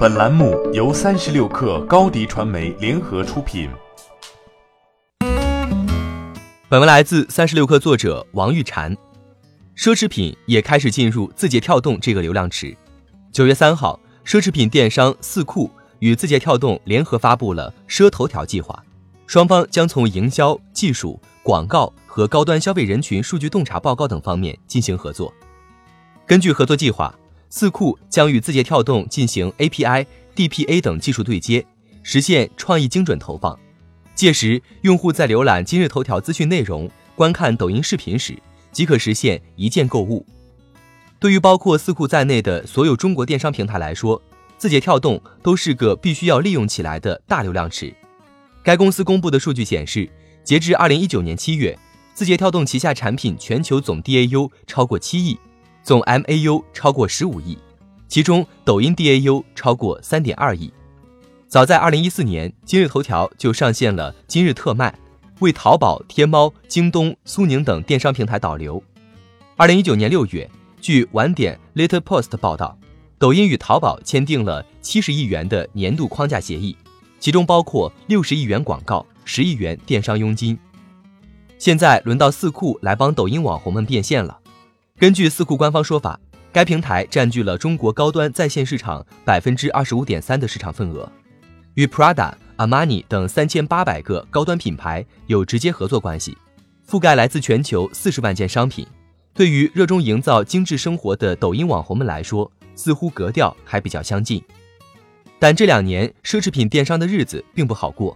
本栏目由三十六氪高低传媒联合出品。本文来自三十六氪作者王玉婵。奢侈品也开始进入字节跳动这个流量池。九月三号，奢侈品电商四库与字节跳动联合发布了“奢头条”计划，双方将从营销、技术、广告和高端消费人群数据洞察报告等方面进行合作。根据合作计划。四库将与字节跳动进行 API、DPA 等技术对接，实现创意精准投放。届时，用户在浏览今日头条资讯内容、观看抖音视频时，即可实现一键购物。对于包括四库在内的所有中国电商平台来说，字节跳动都是个必须要利用起来的大流量池。该公司公布的数据显示，截至二零一九年七月，字节跳动旗下产品全球总 DAU 超过七亿。总 MAU 超过十五亿，其中抖音 DAU 超过三点二亿。早在二零一四年，今日头条就上线了今日特卖，为淘宝、天猫、京东、苏宁等电商平台导流。二零一九年六月，据晚点 Later Post 报道，抖音与淘宝签订了七十亿元的年度框架协议，其中包括六十亿元广告、十亿元电商佣金。现在轮到四库来帮抖音网红们变现了。根据四库官方说法，该平台占据了中国高端在线市场百分之二十五点三的市场份额，与 Prada、Armani 等三千八百个高端品牌有直接合作关系，覆盖来自全球四十万件商品。对于热衷营造精致生活的抖音网红们来说，似乎格调还比较相近。但这两年奢侈品电商的日子并不好过。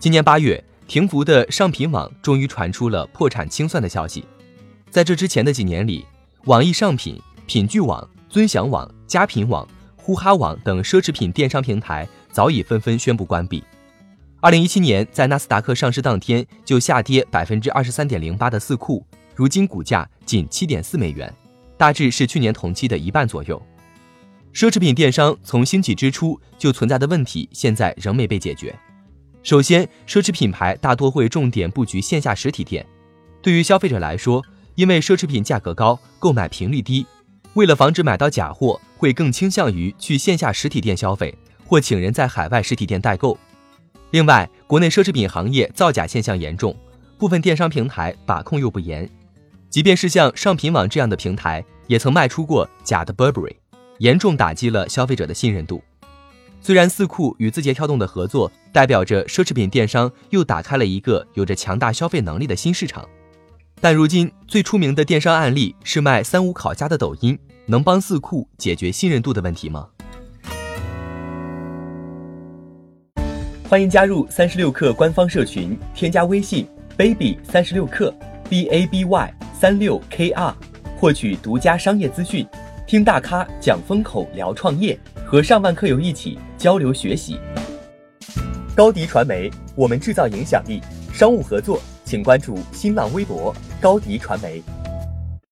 今年八月，停服的上品网终于传出了破产清算的消息。在这之前的几年里，网易商品、品聚网、尊享网、佳品网、呼哈网等奢侈品电商平台早已纷纷宣布关闭。二零一七年在纳斯达克上市当天就下跌百分之二十三点零八的四库，如今股价仅七点四美元，大致是去年同期的一半左右。奢侈品电商从兴起之初就存在的问题，现在仍没被解决。首先，奢侈品牌大多会重点布局线下实体店，对于消费者来说。因为奢侈品价格高，购买频率低，为了防止买到假货，会更倾向于去线下实体店消费，或请人在海外实体店代购。另外，国内奢侈品行业造假现象严重，部分电商平台把控又不严，即便是像上品网这样的平台，也曾卖出过假的 Burberry，严重打击了消费者的信任度。虽然四库与字节跳动的合作，代表着奢侈品电商又打开了一个有着强大消费能力的新市场。但如今最出名的电商案例是卖三无烤鸭的抖音，能帮四库解决信任度的问题吗？欢迎加入三十六氪官方社群，添加微信 baby 三十六氪 b a b y 三六 k r，获取独家商业资讯，听大咖讲风口，聊创业，和上万客友一起交流学习。高迪传媒，我们制造影响力，商务合作。请关注新浪微博高迪传媒。